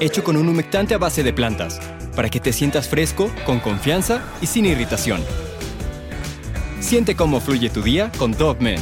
hecho con un humectante a base de plantas, para que te sientas fresco, con confianza y sin irritación. Siente cómo fluye tu día con Dove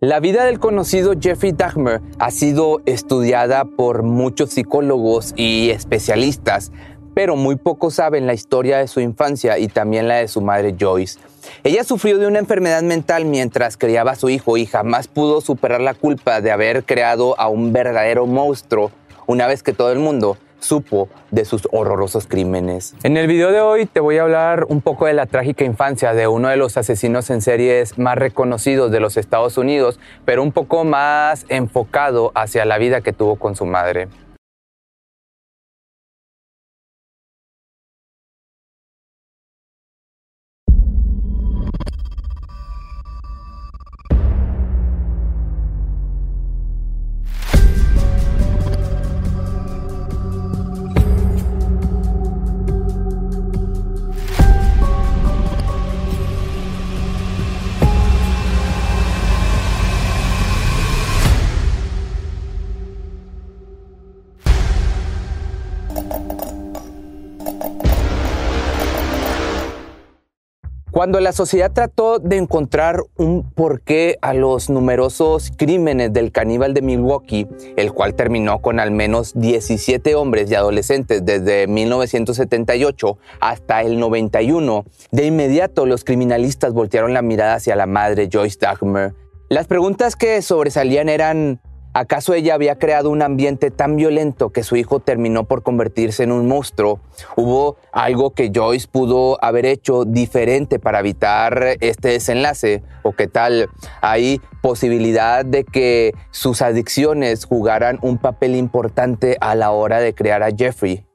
La vida del conocido Jeffrey Dahmer ha sido estudiada por muchos psicólogos y especialistas, pero muy pocos saben la historia de su infancia y también la de su madre Joyce. Ella sufrió de una enfermedad mental mientras criaba a su hijo y jamás pudo superar la culpa de haber creado a un verdadero monstruo una vez que todo el mundo supo de sus horrorosos crímenes. En el video de hoy te voy a hablar un poco de la trágica infancia de uno de los asesinos en series más reconocidos de los Estados Unidos, pero un poco más enfocado hacia la vida que tuvo con su madre. Cuando la sociedad trató de encontrar un porqué a los numerosos crímenes del caníbal de Milwaukee, el cual terminó con al menos 17 hombres y adolescentes desde 1978 hasta el 91, de inmediato los criminalistas voltearon la mirada hacia la madre Joyce Dahmer. Las preguntas que sobresalían eran ¿Acaso ella había creado un ambiente tan violento que su hijo terminó por convertirse en un monstruo? ¿Hubo algo que Joyce pudo haber hecho diferente para evitar este desenlace? ¿O qué tal? ¿Hay posibilidad de que sus adicciones jugaran un papel importante a la hora de crear a Jeffrey?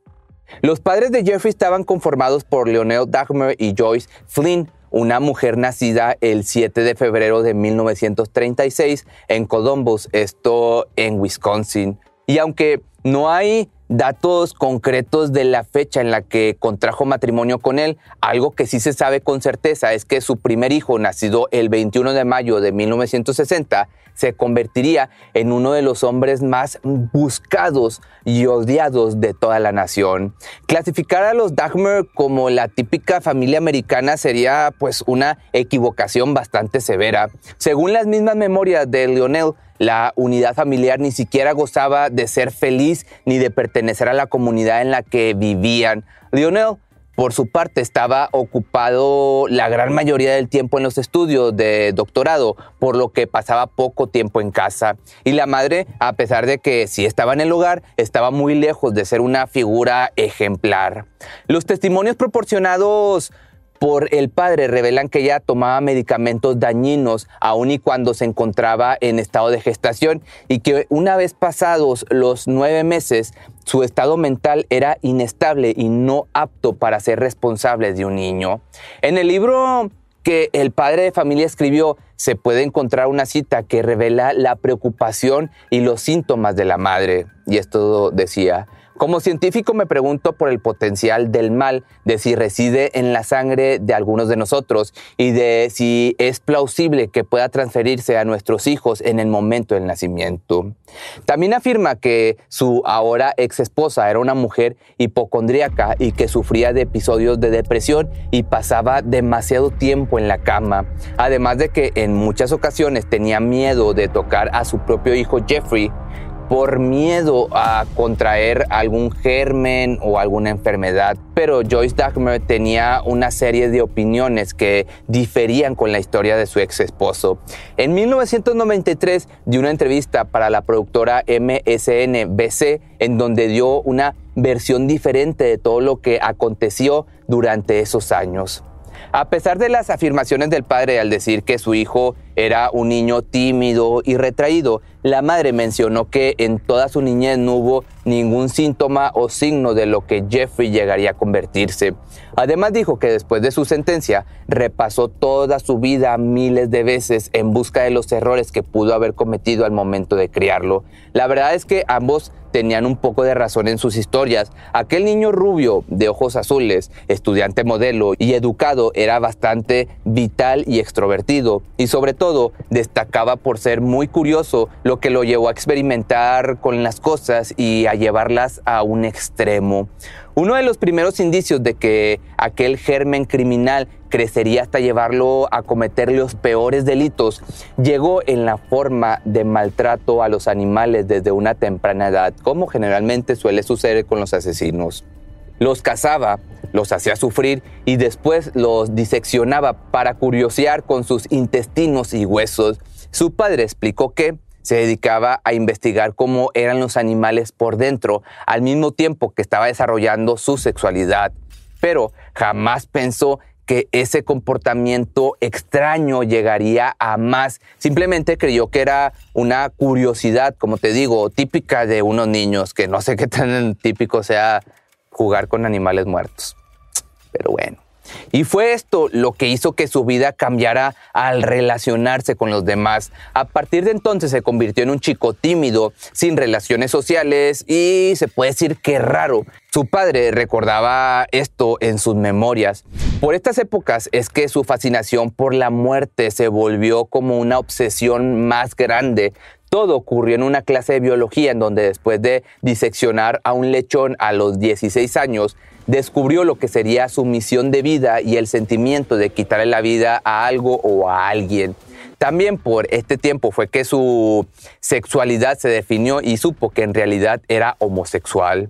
Los padres de Jeffrey estaban conformados por Leonel Dagmer y Joyce Flynn, una mujer nacida el 7 de febrero de 1936 en Columbus, esto en Wisconsin. Y aunque no hay datos concretos de la fecha en la que contrajo matrimonio con él. Algo que sí se sabe con certeza es que su primer hijo, nacido el 21 de mayo de 1960, se convertiría en uno de los hombres más buscados y odiados de toda la nación. Clasificar a los Dahmer como la típica familia americana sería pues una equivocación bastante severa. Según las mismas memorias de Lionel, la unidad familiar ni siquiera gozaba de ser feliz ni de pertenecer a la comunidad en la que vivían. Lionel, por su parte, estaba ocupado la gran mayoría del tiempo en los estudios de doctorado, por lo que pasaba poco tiempo en casa. Y la madre, a pesar de que sí estaba en el hogar, estaba muy lejos de ser una figura ejemplar. Los testimonios proporcionados por el padre revelan que ella tomaba medicamentos dañinos aun y cuando se encontraba en estado de gestación y que una vez pasados los nueve meses su estado mental era inestable y no apto para ser responsable de un niño. En el libro que el padre de familia escribió se puede encontrar una cita que revela la preocupación y los síntomas de la madre. Y esto decía, Como científico me pregunto por el potencial del mal, de si reside en la sangre de algunos de nosotros y de si es plausible que pueda transferirse a nuestros hijos en el momento del nacimiento. También afirma que su ahora ex esposa era una mujer hipocondríaca y que sufría de episodios de depresión y pasaba demasiado tiempo en la cama, además de que en muchas ocasiones tenía miedo de tocar a su propio hijo Jeffrey por miedo a contraer algún germen o alguna enfermedad. Pero Joyce Dagmer tenía una serie de opiniones que diferían con la historia de su ex esposo. En 1993 dio una entrevista para la productora MSNBC en donde dio una versión diferente de todo lo que aconteció durante esos años. A pesar de las afirmaciones del padre al decir que su hijo era un niño tímido y retraído, la madre mencionó que en toda su niñez no hubo ningún síntoma o signo de lo que Jeffrey llegaría a convertirse. Además dijo que después de su sentencia repasó toda su vida miles de veces en busca de los errores que pudo haber cometido al momento de criarlo. La verdad es que ambos tenían un poco de razón en sus historias. Aquel niño rubio de ojos azules, estudiante modelo y educado, era bastante vital y extrovertido y sobre todo destacaba por ser muy curioso, lo que lo llevó a experimentar con las cosas y a llevarlas a un extremo. Uno de los primeros indicios de que aquel germen criminal crecería hasta llevarlo a cometer los peores delitos llegó en la forma de maltrato a los animales desde una temprana edad, como generalmente suele suceder con los asesinos. Los cazaba, los hacía sufrir y después los diseccionaba para curiosear con sus intestinos y huesos. Su padre explicó que se dedicaba a investigar cómo eran los animales por dentro, al mismo tiempo que estaba desarrollando su sexualidad. Pero jamás pensó que ese comportamiento extraño llegaría a más. Simplemente creyó que era una curiosidad, como te digo, típica de unos niños, que no sé qué tan típico sea jugar con animales muertos. Pero bueno. Y fue esto lo que hizo que su vida cambiara al relacionarse con los demás. A partir de entonces se convirtió en un chico tímido, sin relaciones sociales y se puede decir que raro. Su padre recordaba esto en sus memorias. Por estas épocas es que su fascinación por la muerte se volvió como una obsesión más grande. Todo ocurrió en una clase de biología en donde después de diseccionar a un lechón a los 16 años, descubrió lo que sería su misión de vida y el sentimiento de quitarle la vida a algo o a alguien. También por este tiempo fue que su sexualidad se definió y supo que en realidad era homosexual.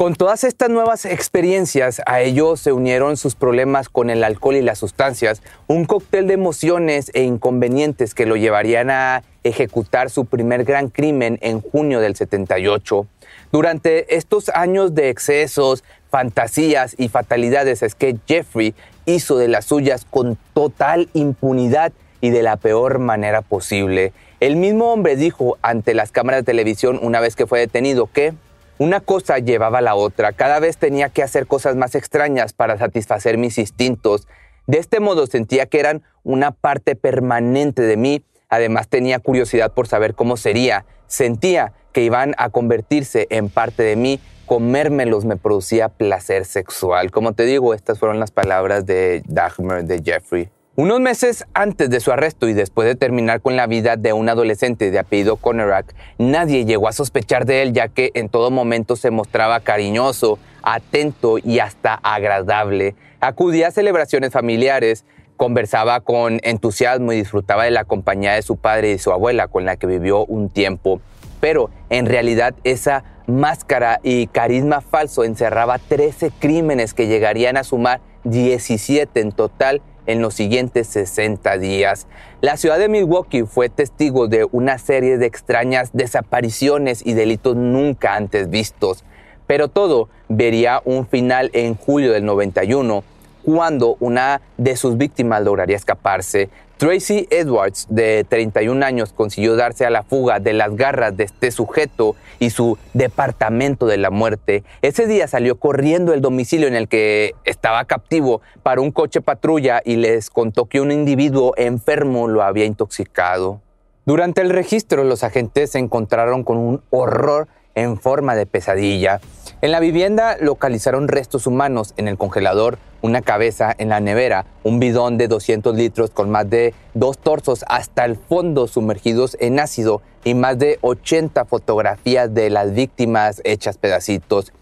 Con todas estas nuevas experiencias, a ellos se unieron sus problemas con el alcohol y las sustancias, un cóctel de emociones e inconvenientes que lo llevarían a ejecutar su primer gran crimen en junio del 78. Durante estos años de excesos, fantasías y fatalidades es que Jeffrey hizo de las suyas con total impunidad y de la peor manera posible. El mismo hombre dijo ante las cámaras de televisión una vez que fue detenido que una cosa llevaba a la otra, cada vez tenía que hacer cosas más extrañas para satisfacer mis instintos. De este modo sentía que eran una parte permanente de mí, además tenía curiosidad por saber cómo sería, sentía que iban a convertirse en parte de mí comérmelos me producía placer sexual. Como te digo, estas fueron las palabras de Dagmar, de Jeffrey. Unos meses antes de su arresto y después de terminar con la vida de un adolescente de apellido Conorak, nadie llegó a sospechar de él ya que en todo momento se mostraba cariñoso, atento y hasta agradable. Acudía a celebraciones familiares, conversaba con entusiasmo y disfrutaba de la compañía de su padre y su abuela con la que vivió un tiempo. Pero en realidad esa máscara y carisma falso encerraba 13 crímenes que llegarían a sumar 17 en total en los siguientes 60 días. La ciudad de Milwaukee fue testigo de una serie de extrañas desapariciones y delitos nunca antes vistos. Pero todo vería un final en julio del 91, cuando una de sus víctimas lograría escaparse. Tracy Edwards, de 31 años, consiguió darse a la fuga de las garras de este sujeto y su departamento de la muerte. Ese día salió corriendo el domicilio en el que estaba captivo para un coche patrulla y les contó que un individuo enfermo lo había intoxicado. Durante el registro, los agentes se encontraron con un horror en forma de pesadilla. En la vivienda localizaron restos humanos en el congelador, una cabeza en la nevera, un bidón de 200 litros con más de dos torsos hasta el fondo sumergidos en ácido y más de 80 fotografías de las víctimas hechas pedacitos.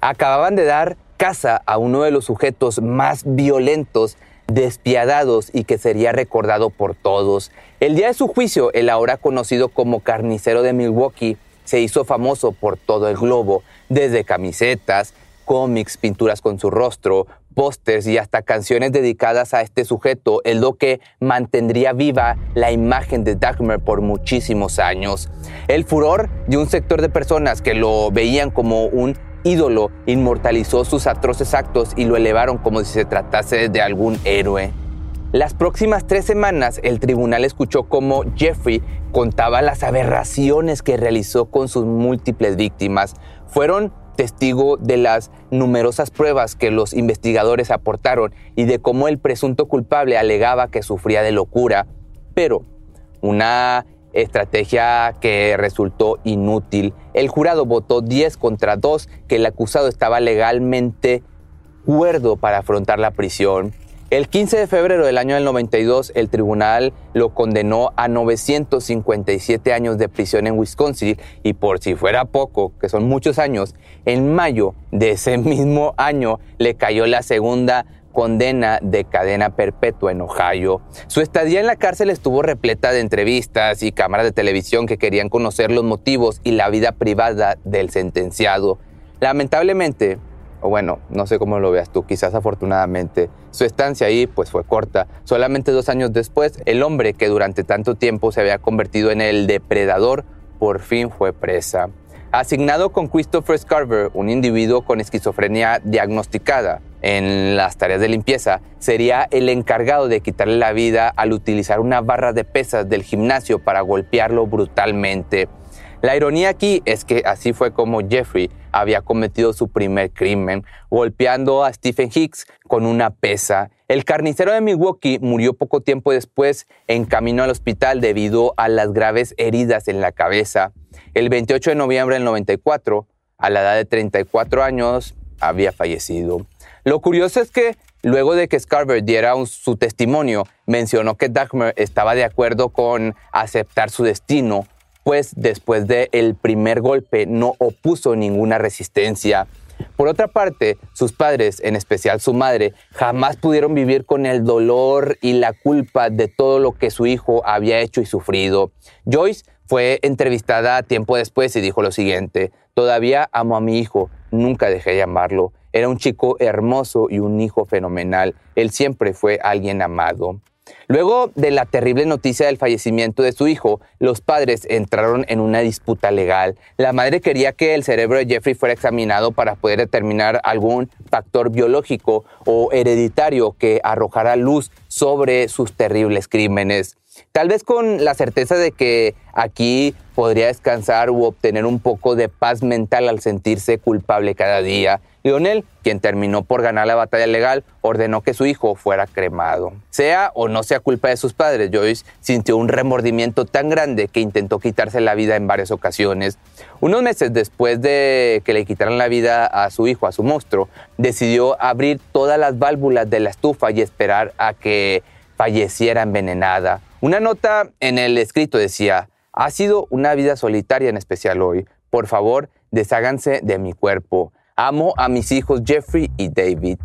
Acababan de dar caza a uno de los sujetos más violentos despiadados y que sería recordado por todos. El día de su juicio, el ahora conocido como carnicero de Milwaukee se hizo famoso por todo el globo, desde camisetas, cómics, pinturas con su rostro, pósters y hasta canciones dedicadas a este sujeto, el lo que mantendría viva la imagen de Dagmar por muchísimos años. El furor de un sector de personas que lo veían como un ídolo inmortalizó sus atroces actos y lo elevaron como si se tratase de algún héroe. Las próximas tres semanas el tribunal escuchó cómo Jeffrey contaba las aberraciones que realizó con sus múltiples víctimas. Fueron testigo de las numerosas pruebas que los investigadores aportaron y de cómo el presunto culpable alegaba que sufría de locura. Pero una estrategia que resultó inútil. El jurado votó 10 contra 2 que el acusado estaba legalmente cuerdo para afrontar la prisión. El 15 de febrero del año del 92, el tribunal lo condenó a 957 años de prisión en Wisconsin y por si fuera poco, que son muchos años, en mayo de ese mismo año le cayó la segunda condena de cadena perpetua en Ohio. Su estadía en la cárcel estuvo repleta de entrevistas y cámaras de televisión que querían conocer los motivos y la vida privada del sentenciado. Lamentablemente, o bueno, no sé cómo lo veas tú, quizás afortunadamente, su estancia ahí pues fue corta. Solamente dos años después, el hombre que durante tanto tiempo se había convertido en el depredador, por fin fue presa. Asignado con Christopher Scarver, un individuo con esquizofrenia diagnosticada, en las tareas de limpieza, sería el encargado de quitarle la vida al utilizar una barra de pesas del gimnasio para golpearlo brutalmente. La ironía aquí es que así fue como Jeffrey había cometido su primer crimen, golpeando a Stephen Hicks con una pesa. El carnicero de Milwaukee murió poco tiempo después en camino al hospital debido a las graves heridas en la cabeza. El 28 de noviembre del 94, a la edad de 34 años, había fallecido. Lo curioso es que luego de que Scarver diera su testimonio, mencionó que Dagmar estaba de acuerdo con aceptar su destino, pues después del primer golpe no opuso ninguna resistencia. Por otra parte, sus padres, en especial su madre, jamás pudieron vivir con el dolor y la culpa de todo lo que su hijo había hecho y sufrido. Joyce fue entrevistada tiempo después y dijo lo siguiente, todavía amo a mi hijo, nunca dejé de amarlo. Era un chico hermoso y un hijo fenomenal. Él siempre fue alguien amado. Luego de la terrible noticia del fallecimiento de su hijo, los padres entraron en una disputa legal. La madre quería que el cerebro de Jeffrey fuera examinado para poder determinar algún factor biológico o hereditario que arrojara luz sobre sus terribles crímenes. Tal vez con la certeza de que aquí podría descansar u obtener un poco de paz mental al sentirse culpable cada día. Lionel, quien terminó por ganar la batalla legal, ordenó que su hijo fuera cremado. Sea o no sea culpa de sus padres, Joyce sintió un remordimiento tan grande que intentó quitarse la vida en varias ocasiones. Unos meses después de que le quitaran la vida a su hijo, a su monstruo, decidió abrir todas las válvulas de la estufa y esperar a que falleciera envenenada. Una nota en el escrito decía, ha sido una vida solitaria en especial hoy. Por favor, desháganse de mi cuerpo. Amo a mis hijos Jeffrey y David.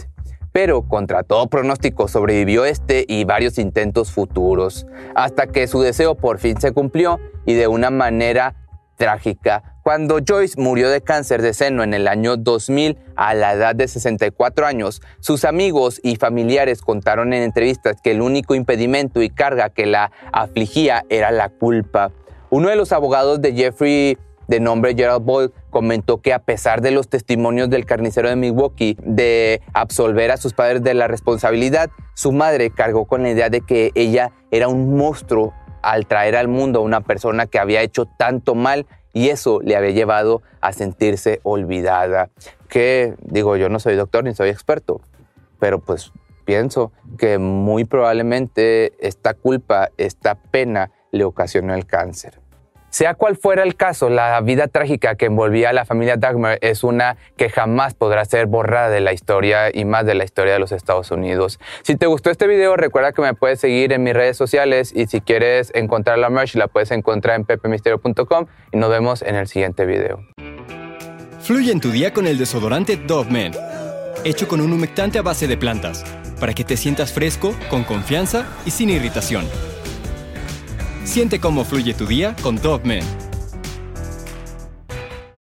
Pero contra todo pronóstico sobrevivió este y varios intentos futuros, hasta que su deseo por fin se cumplió y de una manera trágica. Cuando Joyce murió de cáncer de seno en el año 2000 a la edad de 64 años, sus amigos y familiares contaron en entrevistas que el único impedimento y carga que la afligía era la culpa. Uno de los abogados de Jeffrey de nombre Gerald Boyle, comentó que a pesar de los testimonios del carnicero de Milwaukee de absolver a sus padres de la responsabilidad, su madre cargó con la idea de que ella era un monstruo al traer al mundo a una persona que había hecho tanto mal y eso le había llevado a sentirse olvidada. Que digo, yo no soy doctor ni soy experto, pero pues pienso que muy probablemente esta culpa, esta pena le ocasionó el cáncer. Sea cual fuera el caso, la vida trágica que envolvía a la familia Dagmar es una que jamás podrá ser borrada de la historia y más de la historia de los Estados Unidos. Si te gustó este video, recuerda que me puedes seguir en mis redes sociales y si quieres encontrar la merch, la puedes encontrar en pepemisterio.com y nos vemos en el siguiente video. Fluye en tu día con el desodorante Dove Men, hecho con un humectante a base de plantas, para que te sientas fresco, con confianza y sin irritación. Siente cómo fluye tu día con Dove Men.